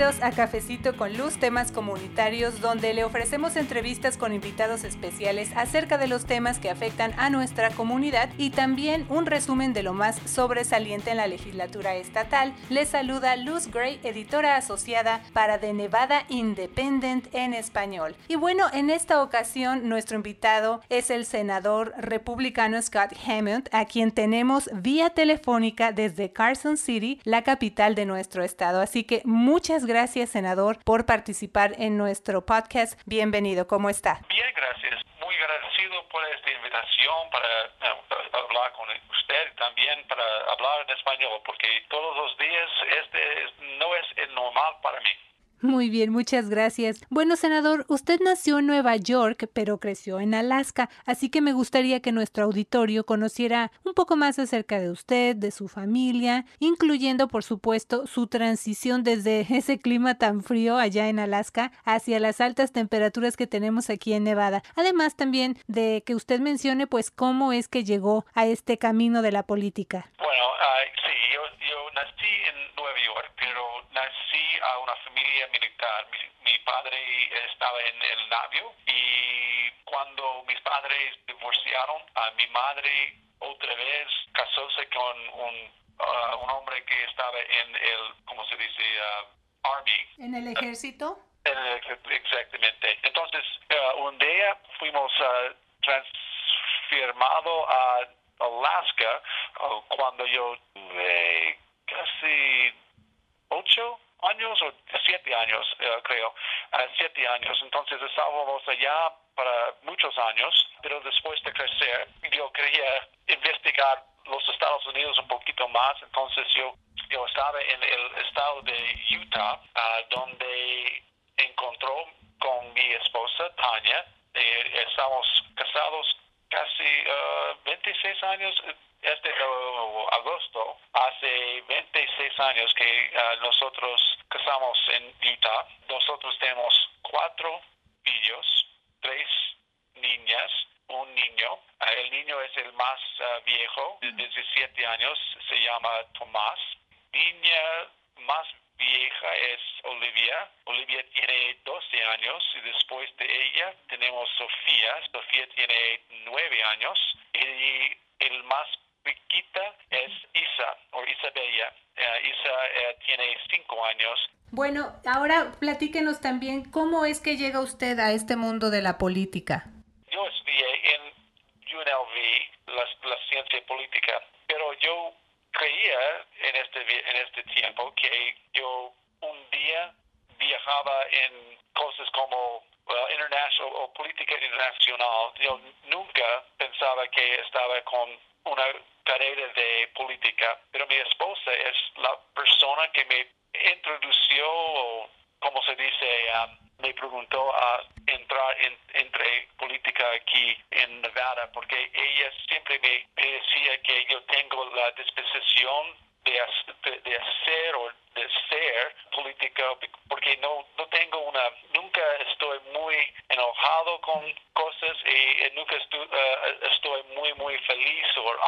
Bienvenidos a Cafecito con Luz, temas comunitarios, donde le ofrecemos entrevistas con invitados especiales acerca de los temas que afectan a nuestra comunidad y también un resumen de lo más sobresaliente en la legislatura estatal. Les saluda Luz Gray, editora asociada para The Nevada Independent en español. Y bueno, en esta ocasión nuestro invitado es el senador republicano Scott Hammond, a quien tenemos vía telefónica desde Carson City, la capital de nuestro estado. Así que muchas gracias, senador, por participar en nuestro podcast. Bienvenido, ¿cómo está? Bien, gracias. Muy agradecido por esta invitación para, eh, hablar con usted y también para hablar en español, porque todos los días este no es el normal para mí. Muy bien, muchas gracias. Bueno, senador, usted nació en Nueva York, pero creció en Alaska, así que me gustaría que nuestro auditorio conociera un poco más acerca de usted, de su familia, incluyendo, por supuesto, su transición desde ese clima tan frío allá en Alaska hacia las altas temperaturas que tenemos aquí en Nevada. Además, también de que usted mencione, pues, cómo es que llegó a este camino de la política. Bueno, uh, sí, nací en Nueva York, pero nací a una familia militar. Mi, padre estaba en el navio y cuando mis padres divorciaron, a mi madre otra vez casóse con un, uh, un hombre que estaba en el, ¿cómo se dice? Uh, Army. ¿En el ejército? exactamente. Entonces, uh, un día fuimos transformados a Alaska cuando yo tuve casi ocho años o siete años, eh, creo, siete años. Entonces estábamos allá para muchos años, pero después de crecer, yo quería investigar los Estados Unidos un poquito más. Entonces yo, yo estaba en el estado de Utah, donde encontró con mi esposa, Tania. Eh, estamos casados casi 26 ah, años este agosto, hace 26 años que ah, nosotros casamos en Utah. Nosotros tenemos cuatro hijos, tres niñas, un niño. Ah, el niño es el más uh, viejo, de 17 años, se llama Tomás. Niña más vieja es Olivia. Olivia tiene 12 años y después de ella tenemos Sofía. Sofía tiene 9 años y el más Piquita es Isa o Isabella. Uh, Isa uh, tiene cinco años. Bueno, ahora platíquenos también cómo es que llega usted a este mundo de la política. Yo estudié en UNLV la, la ciencia política, pero yo creía en este, en este tiempo que yo un día viajaba en cosas como uh, international o política internacional. Yo nunca pensaba que estaba con una carrera de política, pero mi esposa es la persona que me introdució, o como se dice, um, me preguntó a entrar en, entre política aquí en Nevada, porque ella siempre me, decía que yo tengo la disposición de, de, hacer o de ser política porque no no tengo una nunca estoy muy enojado con cosas y nunca estoy, eh, estoy muy muy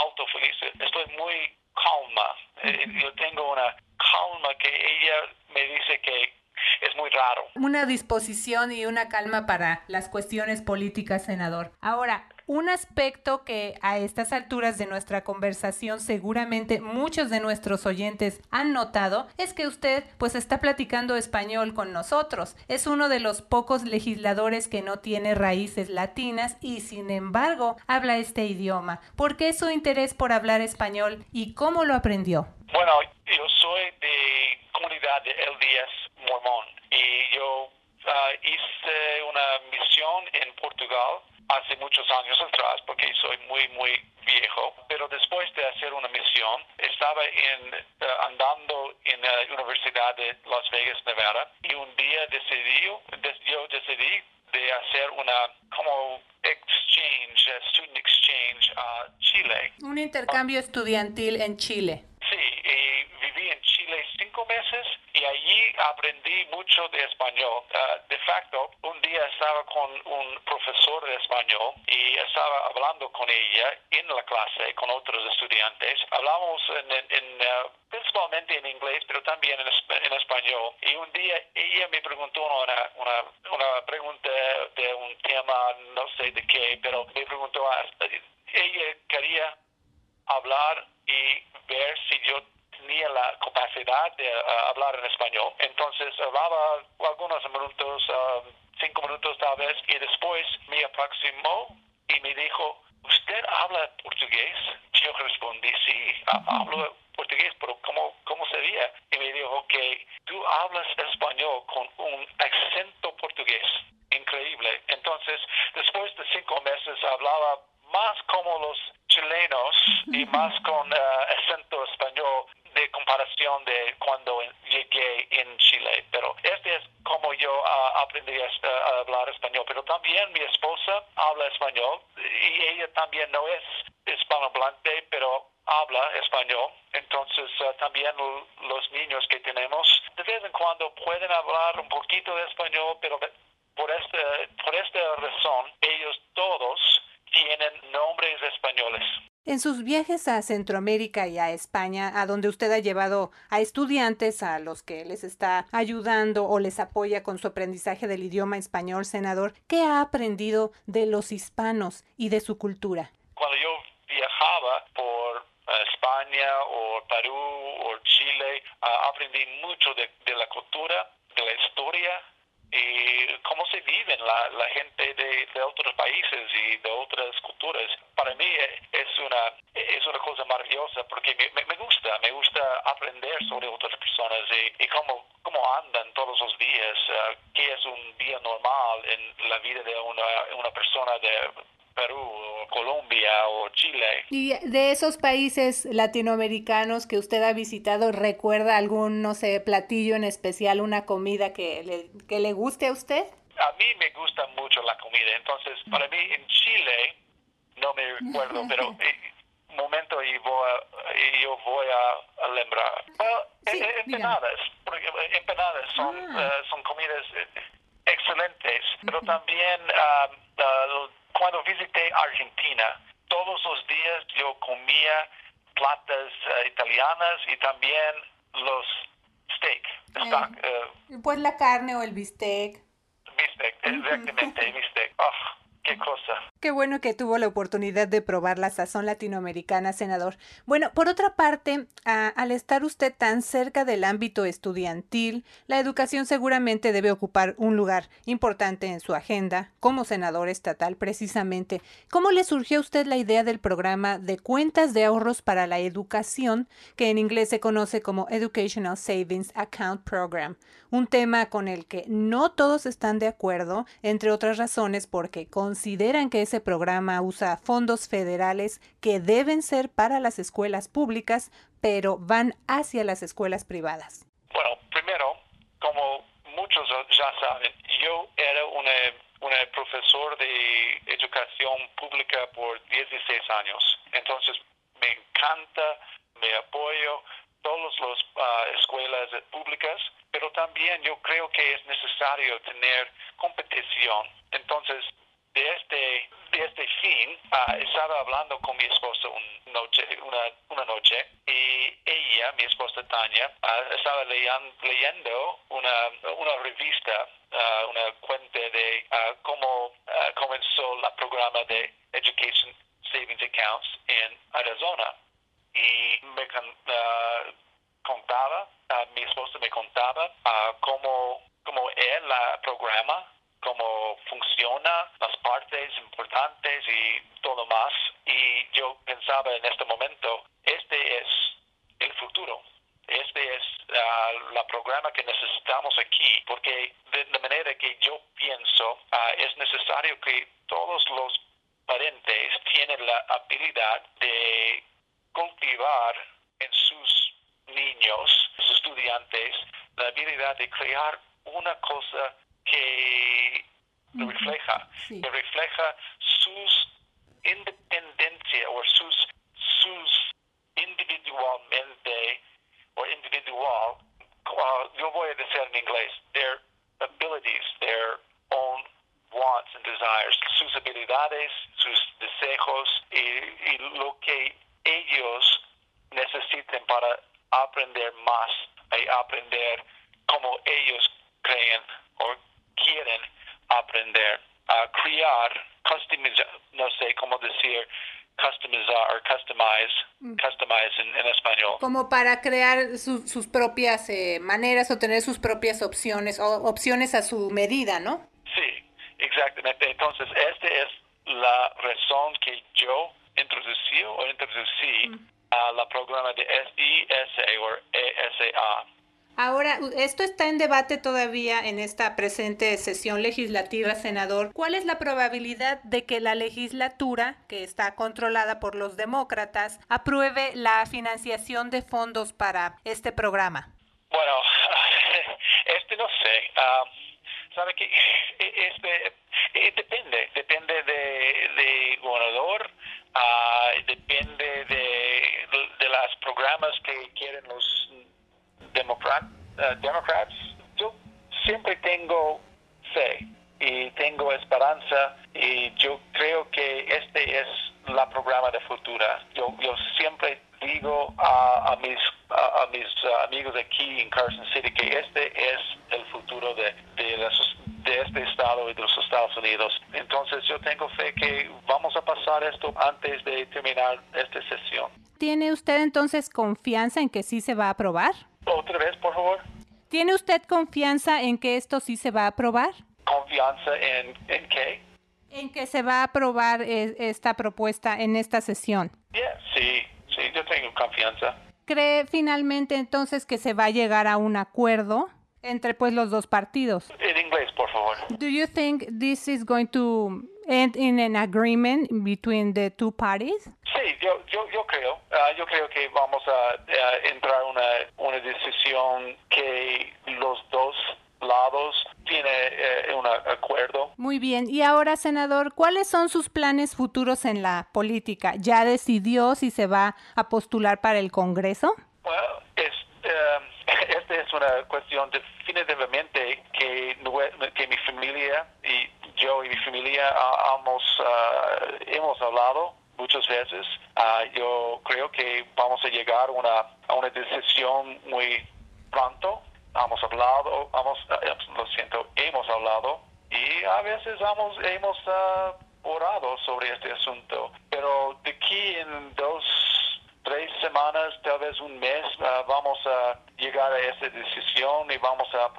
feliz o auto feliz estoy muy calma eh, yo tengo una calma que ella me dice que es muy raro. Una disposición y una calma para las cuestiones políticas, senador. Ahora, un aspecto que a estas alturas de nuestra conversación seguramente muchos de nuestros oyentes han notado es que usted pues está platicando español con nosotros. Es uno de los pocos legisladores que no tiene raíces latinas y sin embargo habla este idioma. ¿Por qué su interés por hablar español y cómo lo aprendió? Bueno, yo soy de comunidad de LDS mormón y yo ah, hice una misión en Portugal hace muchos años atrás, porque soy muy, muy viejo, pero después de hacer una misión, estaba en, eh, andando en la Universidad de Las Vegas, Nevada, y un día decidí, yo decidí de hacer una como exchange, eh, student exchange a Chile. Un intercambio estudiantil en Chile. Sí, y viví en Chile cinco meses y allí aprendí mucho de español. Ah, de facto, estaba con un profesor de español y estaba hablando con ella en la clase con otros estudiantes. Hablamos en, uh, principalmente en inglés, pero también en, español. Y un día ella me preguntó una, una, una pregunta de un tema, no sé de qué, pero me preguntó, ah, ella quería hablar y ver si yo tenía la capacidad de uh, hablar en español. Entonces hablaba algunos minutos, uh, cinco minutos tal vez, y después me aproximó y me dijo, ¿usted habla portugués? Yo respondí, sí, hablo portugués, pero ¿cómo, cómo sería? Y me dijo que tú hablas español con un acento portugués. Increíble. Entonces, después de cinco meses hablaba más como los chilenos y más con uh, acento español de comparación de cuando llegué en Chile. Pero este es como yo uh, aprendí a, hablar español. Pero también mi esposa habla español y ella también no es hispanohablante, pero habla español. Entonces uh, también los niños que tenemos de vez en cuando pueden hablar un poquito de español, pero por, este, por esta razón ellos todos tienen nombres españoles. En sus viajes a Centroamérica y a España, a donde usted ha llevado a estudiantes a los que les está ayudando o les apoya con su aprendizaje del idioma español, senador, ¿qué ha aprendido de los hispanos y de su cultura? Cuando yo viajaba por eh, España o Perú o Chile, ah, aprendí mucho de, la cultura, de la historia y cómo se vive la, la gente de, otros países y de otras culturas. Para mí es una, es una cosa maravillosa porque me, me gusta, me gusta aprender sobre otras personas y, y cómo, cómo andan todos los días, uh, qué es un día normal en la vida de una, una persona de Perú, o Colombia o Chile. Y de esos países latinoamericanos que usted ha visitado, ¿recuerda algún, no sé, platillo en especial, una comida que le, que le guste a usted? A mí me gusta mucho la comida, entonces para mí en Chile, no me recuerdo, pero un momento y, voy a, yo voy a, lembrar. sí, eh, empanadas, porque eh, empanadas son, ah. eh, son comidas excelentes, pero también uh, cuando visité Argentina, todos los días yo comía platas uh, italianas y también los steak. Eh, uh, pues la carne o el bistec. Bistec, exactamente, bistec. Oh, qué cosa. Qué bueno que tuvo la oportunidad de probar la sazón latinoamericana, senador. Bueno, por otra parte, al estar usted tan cerca del ámbito estudiantil, la educación seguramente debe ocupar un lugar importante en su agenda como senador estatal precisamente. ¿Cómo le surgió a usted la idea del programa de cuentas de ahorros para la educación, que en inglés se conoce como Educational Savings Account Program? Un tema con el que no todos están de acuerdo, entre otras razones porque consideran que ese programa usa fondos federales que deben ser para las escuelas públicas, pero van hacia las escuelas privadas? Bueno, primero, como muchos ya saben, yo era un profesor de educación pública por 16 años. Entonces, me encanta, me apoyo todas las ah, escuelas públicas, pero también yo creo que es necesario tener competición. Entonces, uh, estaba hablando con mi esposa un noche, una, una noche y ella, mi esposa Tania, uh, estaba leyendo, leyendo una, una revista, uh, una cuenta de cómo comenzó el programa de Education Savings Accounts en Arizona. Y me contaba, mi esposa me contaba cómo es el programa cómo funciona, las partes importantes y todo más. Y yo pensaba en este momento, este es el futuro. Este es uh, la programa que necesitamos aquí, porque de la manera que yo pienso, uh, es necesario que todos los parentes tienen la habilidad de cultivar en sus niños, sus estudiantes, la habilidad de crear una cosa que refleja, que refleja sus independencia o sus individual men's day or individual uh, your yo voy a decir en inglés their abilities, their own wants and desires, sus habilidades, sus deseos y, y lo que ellos necesiten para aprender más y aprender como ellos creen o quieren aprender. Uh, a crear, customiza, no sé cómo decir, customizar o customize, mm. customize en, español. Como para crear sus propias eh, maneras o tener sus propias opciones o opciones a su medida, ¿no? Sí, exactamente. Entonces, esta es la razón que yo introducí o introducí mm. a la programa de SISA o ESA Ahora, esto está en debate todavía en esta presente sesión legislativa, senador. ¿Cuál es la probabilidad de que la legislatura, que está controlada por los demócratas, apruebe la financiación de fondos para este programa? Bueno, este no sé. Ah, ¿Sabe que este, eh, depende, depende de, de gobernador, ah, depende de, de los programas que quieren los democrat, uh, Democrats, yo siempre tengo fe y tengo esperanza y yo creo que este es la programa de futura. Yo, yo siempre digo a, a mis, a, mis amigos aquí en Carson City que este es el futuro de, de este estado y de los Estados Unidos. Entonces yo tengo fe que vamos a pasar esto antes de terminar esta sesión. ¿Tiene usted entonces confianza en que sí se va a aprobar? Otra vez, por favor. ¿Tiene usted confianza en que esto sí se va a aprobar? ¿Confianza en, en qué? En que se va a aprobar e, esta propuesta en esta sesión. sí, sí, yo tengo confianza. ¿Cree finalmente entonces que se va a llegar a un acuerdo entre pues los dos partidos? En inglés, por favor. Do you think this is going to end in an agreement between the two parties? Sí, yo, yo, yo creo. Uh, yo creo que vamos a, a entrar una, una decisión que los dos lados tiene eh, un acuerdo. Muy bien. Y ahora, senador, ¿cuáles son sus planes futuros en la política? ¿Ya decidió si se va a postular para el Congreso? Bueno, es, um, esta es una cuestión definitivamente que, que mi familia y yo y mi familia hemos, ah, hemos hablado muchas veces. Ah, yo creo que vamos a llegar una, a una decisión muy pronto. Hemos hablado, hemos, ah, lo siento, hemos hablado y a veces hemos, hemos orado sobre este asunto. Pero de aquí en dos, tres semanas, tal vez un mes, vamos a llegar a esa decisión y vamos a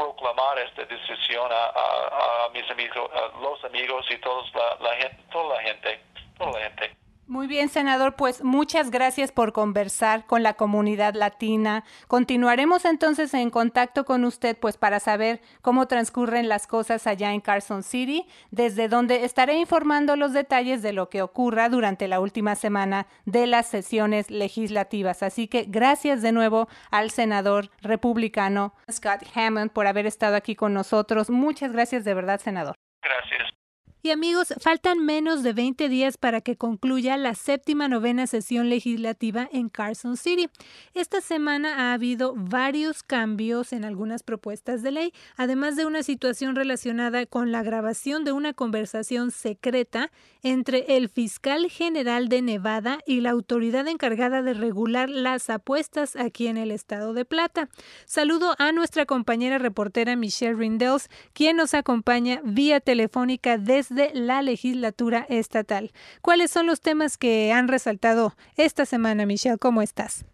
proclamar esta decisión a, mis amigos, a los amigos y todos la, gente, toda la gente, toda la gente. Muy bien, senador, pues muchas gracias por conversar con la comunidad latina. Continuaremos entonces en contacto con usted, pues para saber cómo transcurren las cosas allá en Carson City, desde donde estaré informando los detalles de lo que ocurra durante la última semana de las sesiones legislativas. Así que gracias de nuevo al senador republicano Scott Hammond por haber estado aquí con nosotros. Muchas gracias de verdad, senador. Gracias. Y amigos, faltan menos de 20 días para que concluya la séptima novena sesión legislativa en Carson City. Esta semana ha habido varios cambios en algunas propuestas de ley, además de una situación relacionada con la grabación de una conversación secreta entre el fiscal general de Nevada y la autoridad encargada de regular las apuestas aquí en el estado de Plata. Saludo a nuestra compañera reportera Michelle Rindels, quien nos acompaña vía telefónica desde de la legislatura estatal. ¿Cuáles son los temas que han resaltado esta semana, Michelle? ¿Cómo estás?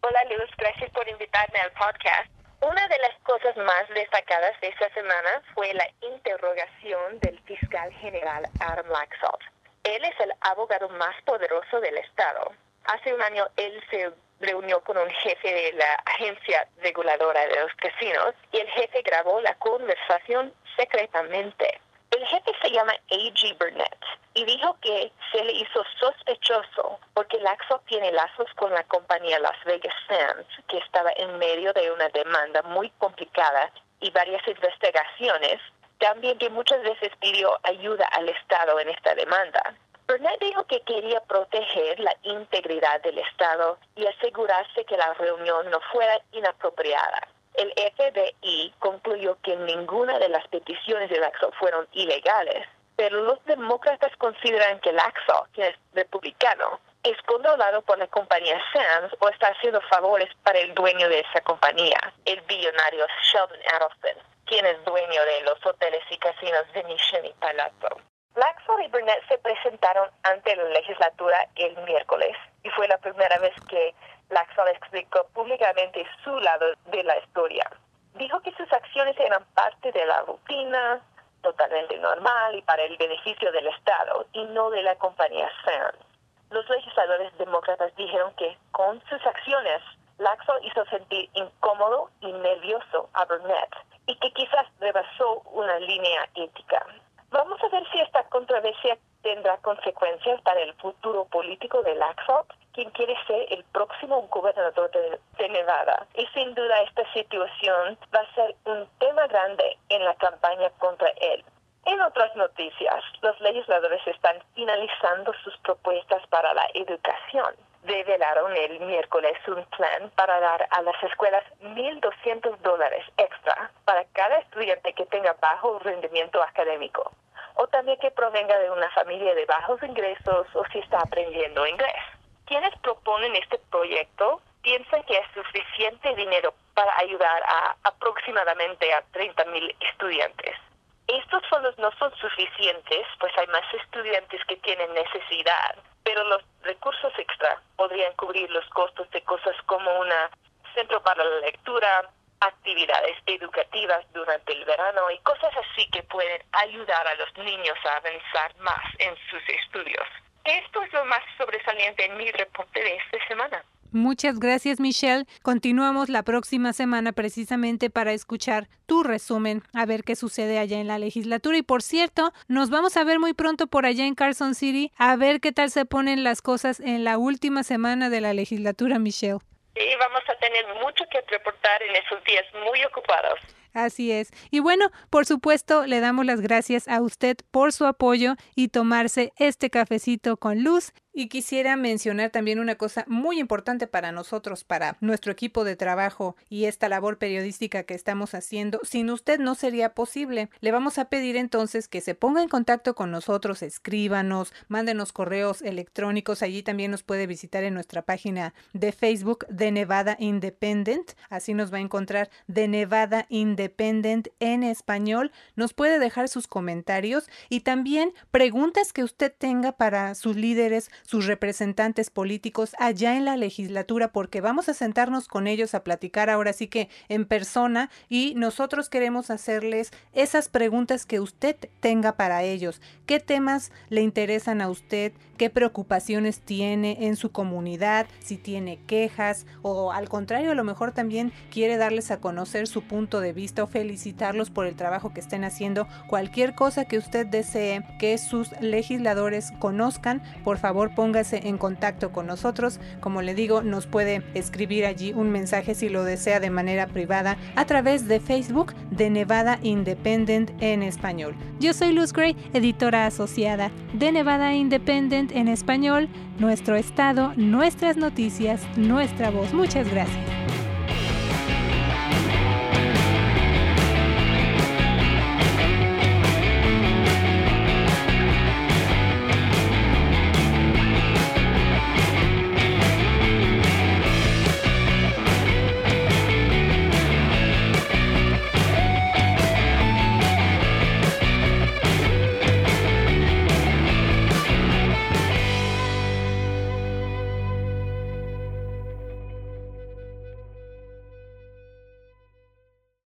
Hola Luz, gracias por invitarme al podcast. Una de las cosas más destacadas de esta semana fue la interrogación del fiscal general Adam Laxalt. Él es el abogado más poderoso del Estado. Hace un año él se reunió con un jefe de la agencia reguladora de los casinos y el jefe grabó la conversación secretamente. El jefe se llama A.G. Burnett y dijo que se le hizo sospechoso porque Laxo tiene lazos con la compañía Las Vegas Sands, que estaba en medio de una demanda muy complicada y varias investigaciones. También que muchas veces pidió ayuda al Estado en esta demanda. Burnett dijo que quería proteger la integridad del Estado y asegurarse que la reunión no fuera inapropiada. El FBI concluyó que ninguna de las peticiones de Laxo fueron ilegales. pero los demócratas consideran que Laxalt, que es republicano, es controlado por la compañía Sands o está haciendo favores para el dueño de esa compañía, el billonario Sheldon Adelson, quien es dueño de los hoteles y casinos Mission y Palazzo. Laxalt y Burnett se presentaron ante la legislatura el miércoles y fue la primera vez que Laxalt explicó públicamente su lado de la historia. Dijo que sus acciones eran parte de la rutina, totalmente normal y para el beneficio del Estado y no de la compañía Sands. Los legisladores demócratas dijeron que con sus acciones, Laxo hizo sentir incómodo y nervioso a Burnett y que quizás rebasó una línea ética. Vamos a ver si esta controversia tendrá consecuencias para el futuro político de Laxo, quien quiere ser el próximo gobernador de, Nevada. Y sin duda esta situación va a ser un tema grande en la campaña contra él. En otras noticias, los legisladores están finalizando sus propuestas para la educación. Revelaron el miércoles un plan para dar a las escuelas 1.200 dólares extra para cada estudiante que tenga bajo rendimiento académico o también que provenga de una familia de bajos ingresos o si está aprendiendo inglés. Quienes proponen este proyecto piensan que es suficiente dinero para ayudar a aproximadamente a 30.000 estudiantes. Estos fondos no son suficientes, pues hay más estudiantes que tienen necesidad, pero los recursos extra podrían cubrir los costos de cosas como un centro para la lectura, actividades educativas durante el verano y cosas así que pueden ayudar a los niños a avanzar más en sus estudios. Esto es lo más mi reporte de esta semana. Muchas gracias Michelle. Continuamos la próxima semana precisamente para escuchar tu resumen, a ver qué sucede allá en la legislatura. Y por cierto, nos vamos a ver muy pronto por allá en Carson City a ver qué tal se ponen las cosas en la última semana de la legislatura, Michelle. Sí, vamos a tener mucho que reportar en esos días muy ocupados. Así es. Y bueno, por supuesto, le damos las gracias a usted por su apoyo y tomarse este cafecito con luz y quisiera mencionar también una cosa muy importante para nosotros, para nuestro equipo de trabajo y esta labor periodística que estamos haciendo. Sin usted no sería posible. Le vamos a pedir entonces que se ponga en contacto con nosotros, escríbanos, mándenos correos electrónicos. Allí también nos puede visitar en nuestra página de Facebook de Nevada Independent. Así nos va a encontrar de Nevada Independent en español. Nos puede dejar sus comentarios y también preguntas que usted tenga para sus líderes, sus representantes políticos allá en la legislatura porque vamos a sentarnos con ellos a platicar ahora sí que en persona y nosotros queremos hacerles esas preguntas que usted tenga para ellos. ¿Qué temas le interesan a usted? ¿Qué preocupaciones tiene en su comunidad? Si tiene quejas o al contrario a lo mejor también quiere darles a conocer su punto de vista o felicitarlos por el trabajo que estén haciendo. Cualquier cosa que usted desee que sus legisladores conozcan, por favor póngase en contacto con nosotros. Como le digo, nos puede escribir allí un mensaje si lo desea de manera privada a través de Facebook de Nevada Independent en español. Yo soy Luz Gray, editora asociada de Nevada Independent en español, nuestro estado, nuestras noticias, nuestra voz. Muchas gracias.